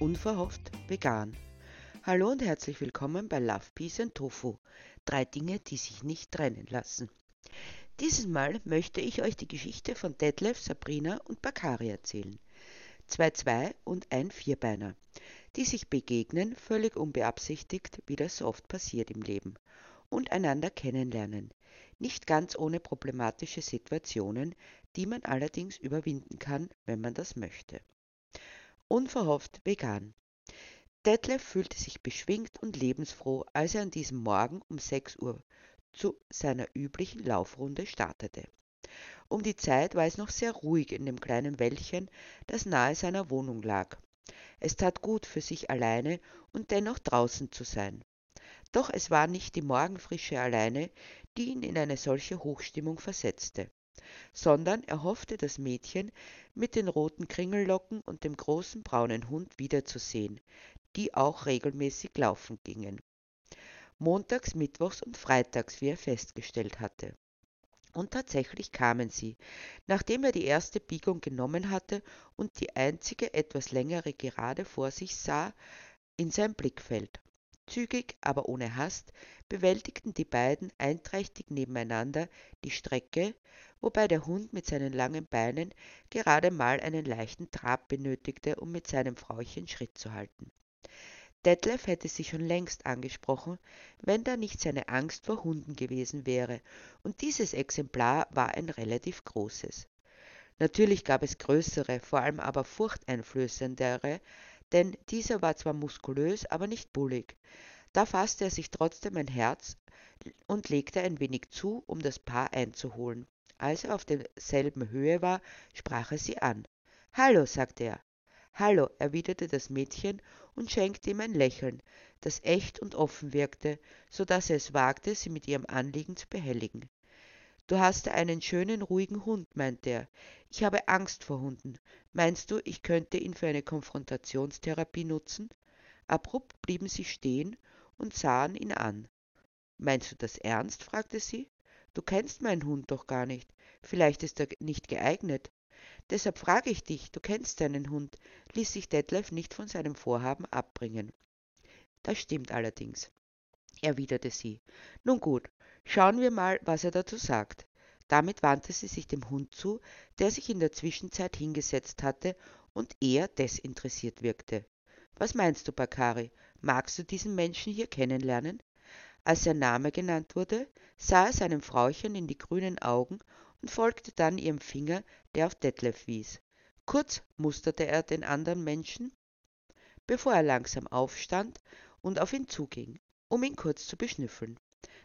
Unverhofft vegan. Hallo und herzlich willkommen bei Love, Peace and Tofu. Drei Dinge, die sich nicht trennen lassen. Dieses Mal möchte ich euch die Geschichte von Detlef, Sabrina und Bakari erzählen. Zwei Zwei- und ein Vierbeiner, die sich begegnen, völlig unbeabsichtigt, wie das so oft passiert im Leben, und einander kennenlernen. Nicht ganz ohne problematische Situationen, die man allerdings überwinden kann, wenn man das möchte. Unverhofft vegan. Detlef fühlte sich beschwingt und lebensfroh, als er an diesem Morgen um 6 Uhr zu seiner üblichen Laufrunde startete. Um die Zeit war es noch sehr ruhig in dem kleinen Wäldchen, das nahe seiner Wohnung lag. Es tat gut für sich alleine und dennoch draußen zu sein. Doch es war nicht die Morgenfrische alleine, die ihn in eine solche Hochstimmung versetzte sondern er hoffte das Mädchen mit den roten Kringellocken und dem großen braunen Hund wiederzusehen, die auch regelmäßig laufen gingen. Montags, mittwochs und freitags, wie er festgestellt hatte. Und tatsächlich kamen sie, nachdem er die erste Biegung genommen hatte und die einzige etwas längere Gerade vor sich sah, in sein Blickfeld. Zügig, aber ohne Hast, bewältigten die beiden einträchtig nebeneinander die Strecke, wobei der Hund mit seinen langen Beinen gerade mal einen leichten Trab benötigte, um mit seinem Frauchen Schritt zu halten. Detlef hätte sie schon längst angesprochen, wenn da nicht seine Angst vor Hunden gewesen wäre, und dieses Exemplar war ein relativ großes. Natürlich gab es größere, vor allem aber furchteinflößendere, denn dieser war zwar muskulös, aber nicht bullig. Da fasste er sich trotzdem ein Herz und legte ein wenig zu, um das Paar einzuholen. Als er auf derselben Höhe war, sprach er sie an. Hallo, sagte er. Hallo, erwiderte das Mädchen und schenkte ihm ein Lächeln, das echt und offen wirkte, so dass er es wagte, sie mit ihrem Anliegen zu behelligen. Du hast einen schönen, ruhigen Hund, meinte er. Ich habe Angst vor Hunden. Meinst du, ich könnte ihn für eine Konfrontationstherapie nutzen? Abrupt blieben sie stehen und sahen ihn an. Meinst du das ernst? fragte sie. Du kennst meinen Hund doch gar nicht. Vielleicht ist er nicht geeignet. Deshalb frage ich dich, du kennst deinen Hund, ließ sich Detlef nicht von seinem Vorhaben abbringen. Das stimmt allerdings, erwiderte sie. Nun gut, Schauen wir mal, was er dazu sagt. Damit wandte sie sich dem Hund zu, der sich in der Zwischenzeit hingesetzt hatte und eher desinteressiert wirkte. Was meinst du, Bakari? Magst du diesen Menschen hier kennenlernen? Als sein Name genannt wurde, sah er seinem Frauchen in die grünen Augen und folgte dann ihrem Finger, der auf Detlef wies. Kurz musterte er den anderen Menschen, bevor er langsam aufstand und auf ihn zuging, um ihn kurz zu beschnüffeln.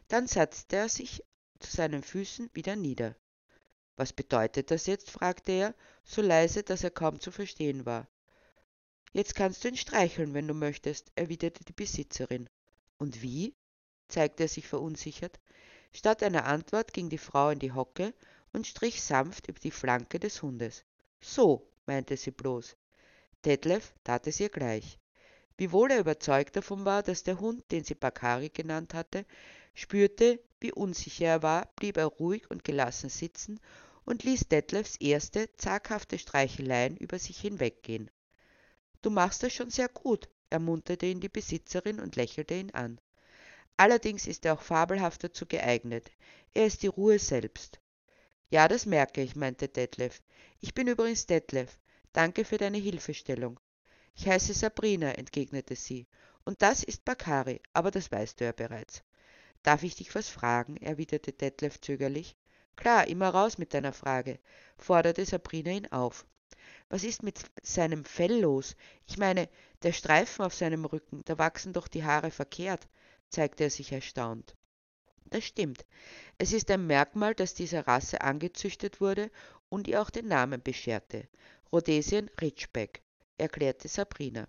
Dann setzte er sich zu seinen Füßen wieder nieder. Was bedeutet das jetzt? fragte er, so leise, dass er kaum zu verstehen war. Jetzt kannst du ihn streicheln, wenn du möchtest, erwiderte die Besitzerin. Und wie? Zeigte er sich verunsichert. Statt einer Antwort ging die Frau in die Hocke und strich sanft über die Flanke des Hundes. So, meinte sie bloß. Detlef tat es ihr gleich. Wiewohl er überzeugt davon war, dass der Hund, den sie Bakari genannt hatte, spürte, wie unsicher er war, blieb er ruhig und gelassen sitzen und ließ Detlefs erste, zaghafte Streicheleien über sich hinweggehen. Du machst das schon sehr gut, ermunterte ihn die Besitzerin und lächelte ihn an. Allerdings ist er auch fabelhaft dazu geeignet. Er ist die Ruhe selbst. Ja, das merke ich, meinte Detlef. Ich bin übrigens Detlef. Danke für deine Hilfestellung. Ich heiße Sabrina, entgegnete sie. Und das ist Bakari, aber das weißt du ja bereits. Darf ich dich was fragen? erwiderte Detlef zögerlich. Klar, immer raus mit deiner Frage, forderte Sabrina ihn auf. Was ist mit seinem Fell los? Ich meine, der Streifen auf seinem Rücken, da wachsen doch die Haare verkehrt, zeigte er sich erstaunt. Das stimmt. Es ist ein Merkmal, das dieser Rasse angezüchtet wurde und ihr auch den Namen bescherte. Rhodesian Ridgeback, erklärte Sabrina.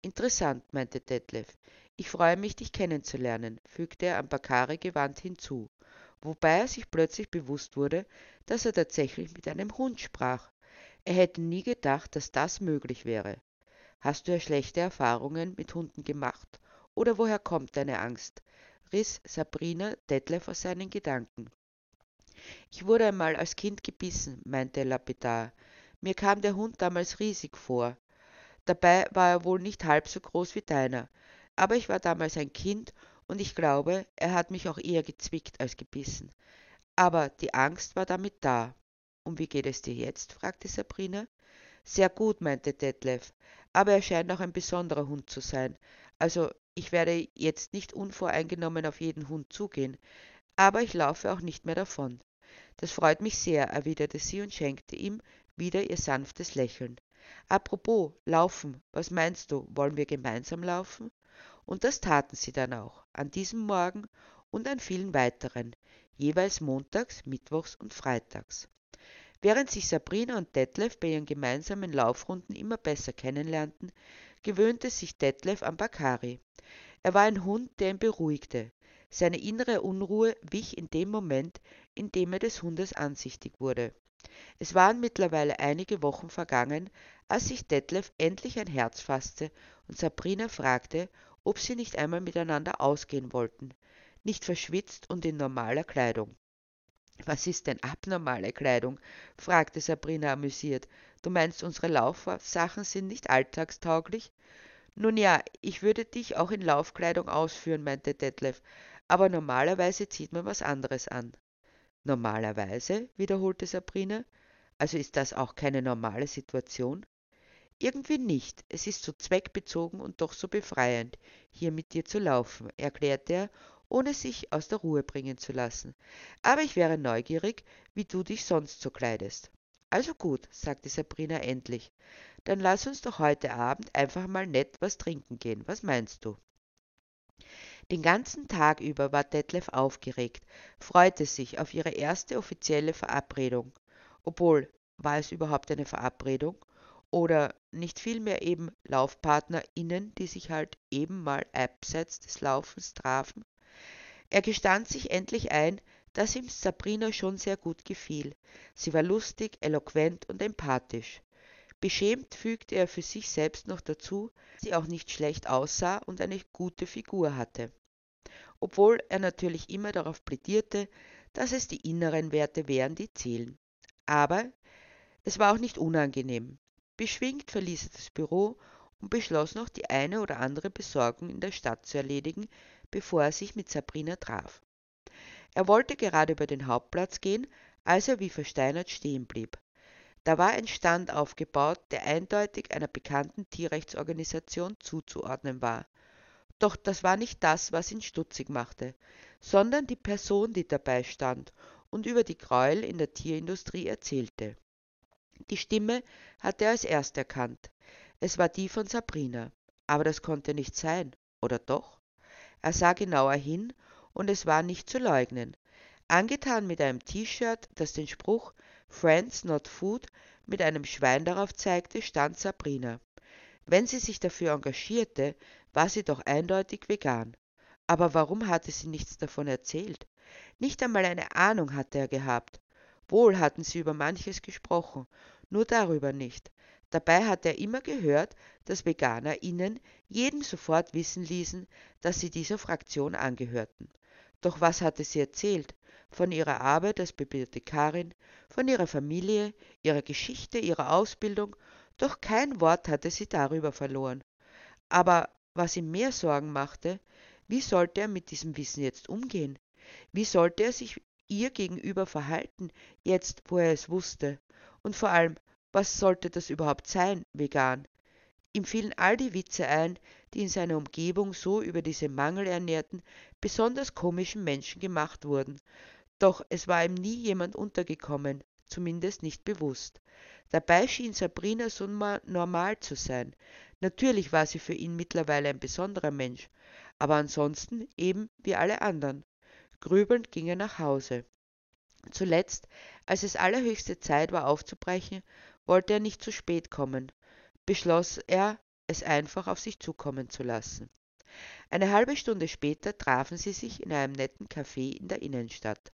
Interessant, meinte Detlef. Ich freue mich, dich kennenzulernen, fügte er an Bakari gewandt hinzu, wobei er sich plötzlich bewusst wurde, dass er tatsächlich mit einem Hund sprach. Er hätte nie gedacht, dass das möglich wäre. Hast du ja schlechte Erfahrungen mit Hunden gemacht? Oder woher kommt deine Angst? riss Sabrina Detlef aus seinen Gedanken. Ich wurde einmal als Kind gebissen, meinte lapidar. Mir kam der Hund damals riesig vor. Dabei war er wohl nicht halb so groß wie deiner, aber ich war damals ein Kind und ich glaube, er hat mich auch eher gezwickt als gebissen. Aber die Angst war damit da. Und wie geht es dir jetzt? fragte Sabrina. Sehr gut, meinte Detlef, aber er scheint auch ein besonderer Hund zu sein. Also ich werde jetzt nicht unvoreingenommen auf jeden Hund zugehen, aber ich laufe auch nicht mehr davon. Das freut mich sehr, erwiderte sie und schenkte ihm wieder ihr sanftes Lächeln. Apropos, laufen, was meinst du, wollen wir gemeinsam laufen? Und das taten sie dann auch, an diesem Morgen und an vielen weiteren, jeweils montags, mittwochs und freitags. Während sich Sabrina und Detlef bei ihren gemeinsamen Laufrunden immer besser kennenlernten, gewöhnte sich Detlef an Bakari. Er war ein Hund, der ihn beruhigte. Seine innere Unruhe wich in dem Moment, in dem er des Hundes ansichtig wurde. Es waren mittlerweile einige Wochen vergangen, als sich Detlef endlich ein Herz fasste und Sabrina fragte, ob sie nicht einmal miteinander ausgehen wollten, nicht verschwitzt und in normaler Kleidung. Was ist denn abnormale Kleidung? fragte Sabrina amüsiert. Du meinst, unsere Laufsachen sind nicht alltagstauglich? Nun ja, ich würde dich auch in Laufkleidung ausführen, meinte Detlef, aber normalerweise zieht man was anderes an. Normalerweise? wiederholte Sabrina. Also ist das auch keine normale Situation? Irgendwie nicht. Es ist so zweckbezogen und doch so befreiend, hier mit dir zu laufen, erklärte er ohne sich aus der Ruhe bringen zu lassen. Aber ich wäre neugierig, wie du dich sonst so kleidest. Also gut, sagte Sabrina endlich. Dann lass uns doch heute Abend einfach mal nett was trinken gehen. Was meinst du? Den ganzen Tag über war Detlef aufgeregt, freute sich auf ihre erste offizielle Verabredung. Obwohl, war es überhaupt eine Verabredung? Oder nicht vielmehr eben LaufpartnerInnen, die sich halt eben mal abseits des Laufens trafen? Er gestand sich endlich ein, dass ihm Sabrina schon sehr gut gefiel. Sie war lustig, eloquent und empathisch. Beschämt fügte er für sich selbst noch dazu, dass sie auch nicht schlecht aussah und eine gute Figur hatte. Obwohl er natürlich immer darauf plädierte, dass es die inneren Werte wären, die zählen. Aber es war auch nicht unangenehm. Beschwingt verließ er das Büro und beschloss noch die eine oder andere Besorgung in der Stadt zu erledigen, bevor er sich mit Sabrina traf. Er wollte gerade über den Hauptplatz gehen, als er wie versteinert stehen blieb. Da war ein Stand aufgebaut, der eindeutig einer bekannten Tierrechtsorganisation zuzuordnen war. Doch das war nicht das, was ihn stutzig machte, sondern die Person, die dabei stand und über die Gräuel in der Tierindustrie erzählte. Die Stimme hatte er als erst erkannt. Es war die von Sabrina. Aber das konnte nicht sein, oder doch? Er sah genauer hin, und es war nicht zu leugnen. Angetan mit einem T-Shirt, das den Spruch Friends not Food mit einem Schwein darauf zeigte, stand Sabrina. Wenn sie sich dafür engagierte, war sie doch eindeutig vegan. Aber warum hatte sie nichts davon erzählt? Nicht einmal eine Ahnung hatte er gehabt. Wohl hatten sie über manches gesprochen, nur darüber nicht. Dabei hat er immer gehört, dass VeganerInnen jedem sofort wissen ließen, dass sie dieser Fraktion angehörten. Doch was hatte sie erzählt? Von ihrer Arbeit als Bibliothekarin, von ihrer Familie, ihrer Geschichte, ihrer Ausbildung, doch kein Wort hatte sie darüber verloren. Aber was ihm mehr Sorgen machte, wie sollte er mit diesem Wissen jetzt umgehen? Wie sollte er sich ihr gegenüber verhalten, jetzt wo er es wusste? Und vor allem, was sollte das überhaupt sein, vegan? Ihm fielen all die Witze ein, die in seiner Umgebung so über diese mangelernährten, besonders komischen Menschen gemacht wurden. Doch es war ihm nie jemand untergekommen, zumindest nicht bewusst. Dabei schien Sabrina so normal zu sein. Natürlich war sie für ihn mittlerweile ein besonderer Mensch, aber ansonsten eben wie alle anderen. Grübelnd ging er nach Hause. Zuletzt, als es allerhöchste Zeit war aufzubrechen, wollte er nicht zu spät kommen, beschloss er, es einfach auf sich zukommen zu lassen. Eine halbe Stunde später trafen sie sich in einem netten Café in der Innenstadt.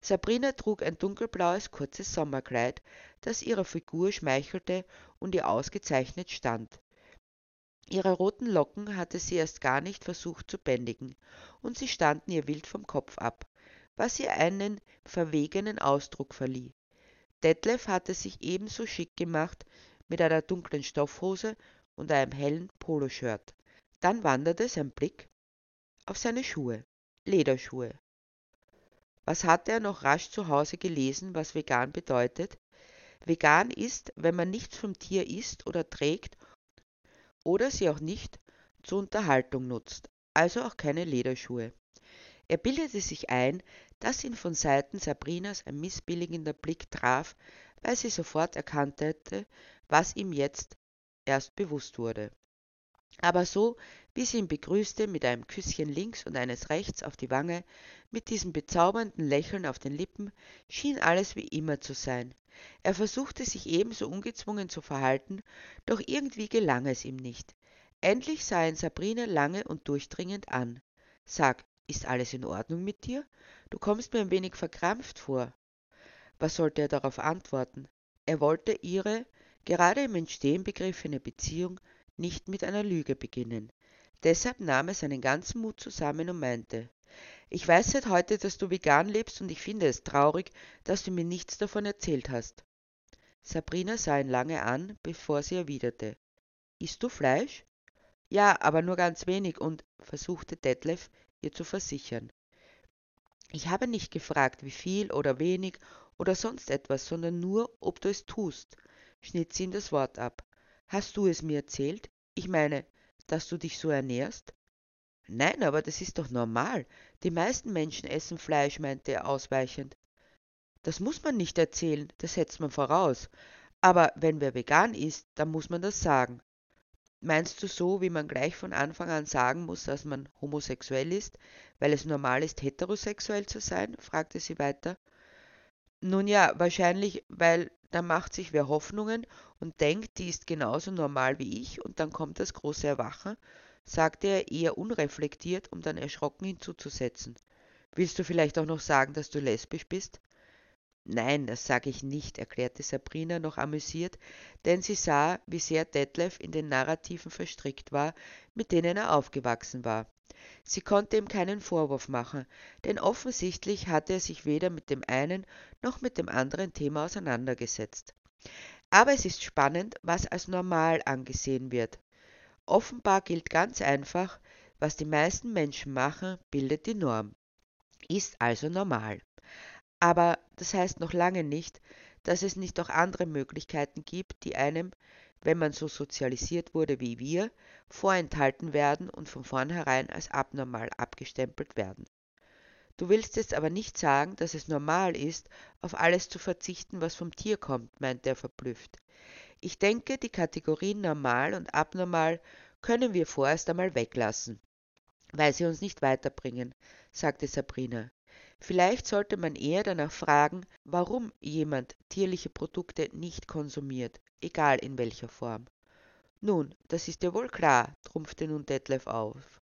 Sabrina trug ein dunkelblaues kurzes Sommerkleid, das ihrer Figur schmeichelte und ihr ausgezeichnet stand. Ihre roten Locken hatte sie erst gar nicht versucht zu bändigen, und sie standen ihr wild vom Kopf ab, was ihr einen verwegenen Ausdruck verlieh. Detlef hatte sich ebenso schick gemacht mit einer dunklen Stoffhose und einem hellen Poloshirt. Dann wanderte sein Blick auf seine Schuhe, Lederschuhe. Was hatte er noch rasch zu Hause gelesen, was vegan bedeutet? Vegan ist, wenn man nichts vom Tier isst oder trägt oder sie auch nicht zur Unterhaltung nutzt, also auch keine Lederschuhe. Er bildete sich ein, dass ihn von Seiten Sabrinas ein missbilligender Blick traf, weil sie sofort erkannt hätte, was ihm jetzt erst bewusst wurde. Aber so, wie sie ihn begrüßte mit einem Küsschen links und eines rechts auf die Wange, mit diesem bezaubernden Lächeln auf den Lippen, schien alles wie immer zu sein. Er versuchte sich ebenso ungezwungen zu verhalten, doch irgendwie gelang es ihm nicht. Endlich sah ihn Sabrina lange und durchdringend an. Sag, ist alles in Ordnung mit dir? Du kommst mir ein wenig verkrampft vor. Was sollte er darauf antworten? Er wollte ihre, gerade im Entstehen begriffene Beziehung nicht mit einer Lüge beginnen. Deshalb nahm er seinen ganzen Mut zusammen und meinte, ich weiß seit heute, dass du vegan lebst und ich finde es traurig, dass du mir nichts davon erzählt hast. Sabrina sah ihn lange an, bevor sie erwiderte. Isst du Fleisch? Ja, aber nur ganz wenig und versuchte Detlef ihr zu versichern. Ich habe nicht gefragt, wie viel oder wenig oder sonst etwas, sondern nur, ob du es tust, schnitt sie ihm das Wort ab. Hast du es mir erzählt? Ich meine, dass du dich so ernährst? Nein, aber das ist doch normal. Die meisten Menschen essen Fleisch, meinte er ausweichend. Das muss man nicht erzählen, das setzt man voraus. Aber wenn wer vegan ist, dann muss man das sagen. Meinst du so, wie man gleich von Anfang an sagen muss, dass man homosexuell ist, weil es normal ist, heterosexuell zu sein? fragte sie weiter. Nun ja, wahrscheinlich, weil da macht sich wer Hoffnungen und denkt, die ist genauso normal wie ich, und dann kommt das große Erwachen, sagte er eher unreflektiert, um dann erschrocken hinzuzusetzen. Willst du vielleicht auch noch sagen, dass du lesbisch bist? Nein, das sage ich nicht, erklärte Sabrina noch amüsiert, denn sie sah, wie sehr Detlef in den Narrativen verstrickt war, mit denen er aufgewachsen war. Sie konnte ihm keinen Vorwurf machen, denn offensichtlich hatte er sich weder mit dem einen noch mit dem anderen Thema auseinandergesetzt. Aber es ist spannend, was als normal angesehen wird. Offenbar gilt ganz einfach, was die meisten Menschen machen, bildet die Norm. Ist also normal. Aber das heißt noch lange nicht, dass es nicht auch andere Möglichkeiten gibt, die einem, wenn man so sozialisiert wurde wie wir, vorenthalten werden und von vornherein als abnormal abgestempelt werden. Du willst jetzt aber nicht sagen, dass es normal ist, auf alles zu verzichten, was vom Tier kommt, meinte er verblüfft. Ich denke, die Kategorien normal und abnormal können wir vorerst einmal weglassen, weil sie uns nicht weiterbringen, sagte Sabrina. Vielleicht sollte man eher danach fragen, warum jemand tierliche Produkte nicht konsumiert, egal in welcher Form. Nun, das ist ja wohl klar, trumpfte nun Detlef auf.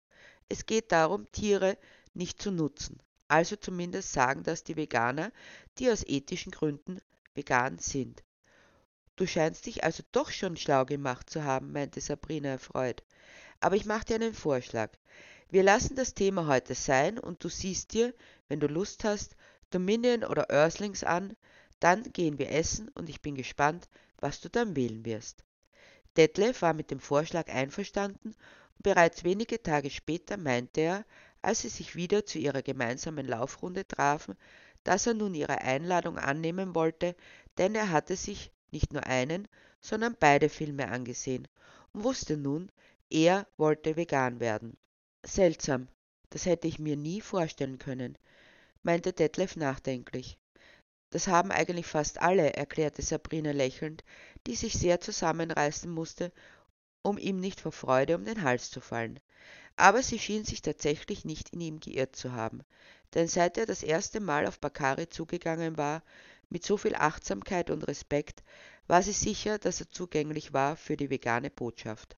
Es geht darum, Tiere nicht zu nutzen. Also zumindest sagen das die Veganer, die aus ethischen Gründen vegan sind. Du scheinst dich also doch schon schlau gemacht zu haben, meinte Sabrina erfreut. Aber ich mache dir einen Vorschlag. Wir lassen das Thema heute sein und du siehst dir, wenn du Lust hast, Dominion oder Earthlings an, dann gehen wir essen und ich bin gespannt, was du dann wählen wirst. Detlef war mit dem Vorschlag einverstanden und bereits wenige Tage später meinte er, als sie sich wieder zu ihrer gemeinsamen Laufrunde trafen, dass er nun ihre Einladung annehmen wollte, denn er hatte sich nicht nur einen, sondern beide Filme angesehen und wusste nun, er wollte vegan werden. Seltsam, das hätte ich mir nie vorstellen können, meinte Detlef nachdenklich. Das haben eigentlich fast alle, erklärte Sabrina lächelnd, die sich sehr zusammenreißen musste, um ihm nicht vor Freude um den Hals zu fallen. Aber sie schien sich tatsächlich nicht in ihm geirrt zu haben, denn seit er das erste Mal auf Bakari zugegangen war, mit so viel Achtsamkeit und Respekt, war sie sicher, dass er zugänglich war für die vegane Botschaft.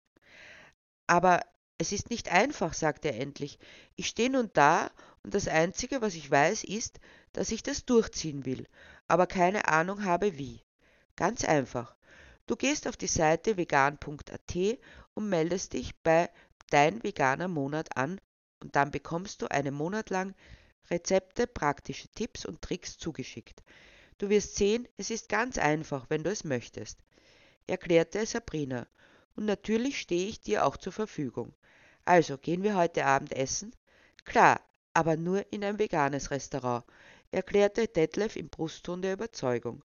Aber es ist nicht einfach, sagte er endlich. Ich stehe nun da und das Einzige, was ich weiß, ist, dass ich das durchziehen will, aber keine Ahnung habe wie. Ganz einfach. Du gehst auf die Seite vegan.at und meldest dich bei Dein veganer Monat an und dann bekommst du einen Monat lang Rezepte, praktische Tipps und Tricks zugeschickt. Du wirst sehen, es ist ganz einfach, wenn du es möchtest, erklärte Sabrina und natürlich stehe ich dir auch zur Verfügung. Also, gehen wir heute Abend essen? Klar, aber nur in ein veganes Restaurant, erklärte Detlef im Brustton der Überzeugung.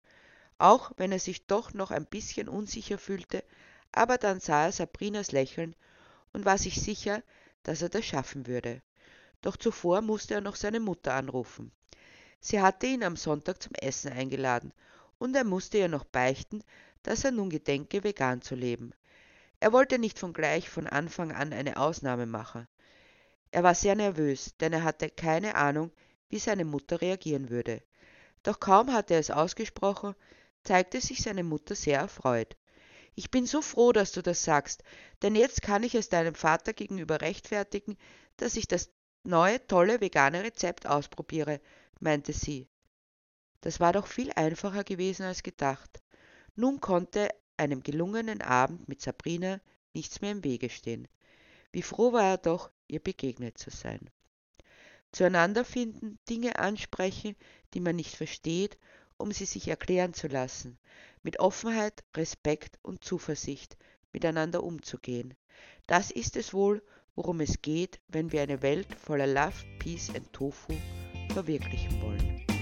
Auch wenn er sich doch noch ein bisschen unsicher fühlte, aber dann sah er Sabrinas Lächeln und war sich sicher, dass er das schaffen würde. Doch zuvor musste er noch seine Mutter anrufen. Sie hatte ihn am Sonntag zum Essen eingeladen, und er musste ihr noch beichten, dass er nun gedenke, vegan zu leben. Er wollte nicht von gleich von Anfang an eine Ausnahme machen. Er war sehr nervös, denn er hatte keine Ahnung, wie seine Mutter reagieren würde. Doch kaum hatte er es ausgesprochen, zeigte sich seine Mutter sehr erfreut. Ich bin so froh, dass du das sagst, denn jetzt kann ich es deinem Vater gegenüber rechtfertigen, dass ich das neue tolle vegane Rezept ausprobiere, meinte sie. Das war doch viel einfacher gewesen als gedacht. Nun konnte einem gelungenen Abend mit Sabrina nichts mehr im Wege stehen. Wie froh war er doch, ihr begegnet zu sein. Zueinander finden, Dinge ansprechen, die man nicht versteht, um sie sich erklären zu lassen, mit Offenheit, Respekt und Zuversicht miteinander umzugehen. Das ist es wohl, worum es geht, wenn wir eine Welt voller Love, Peace and Tofu verwirklichen wollen.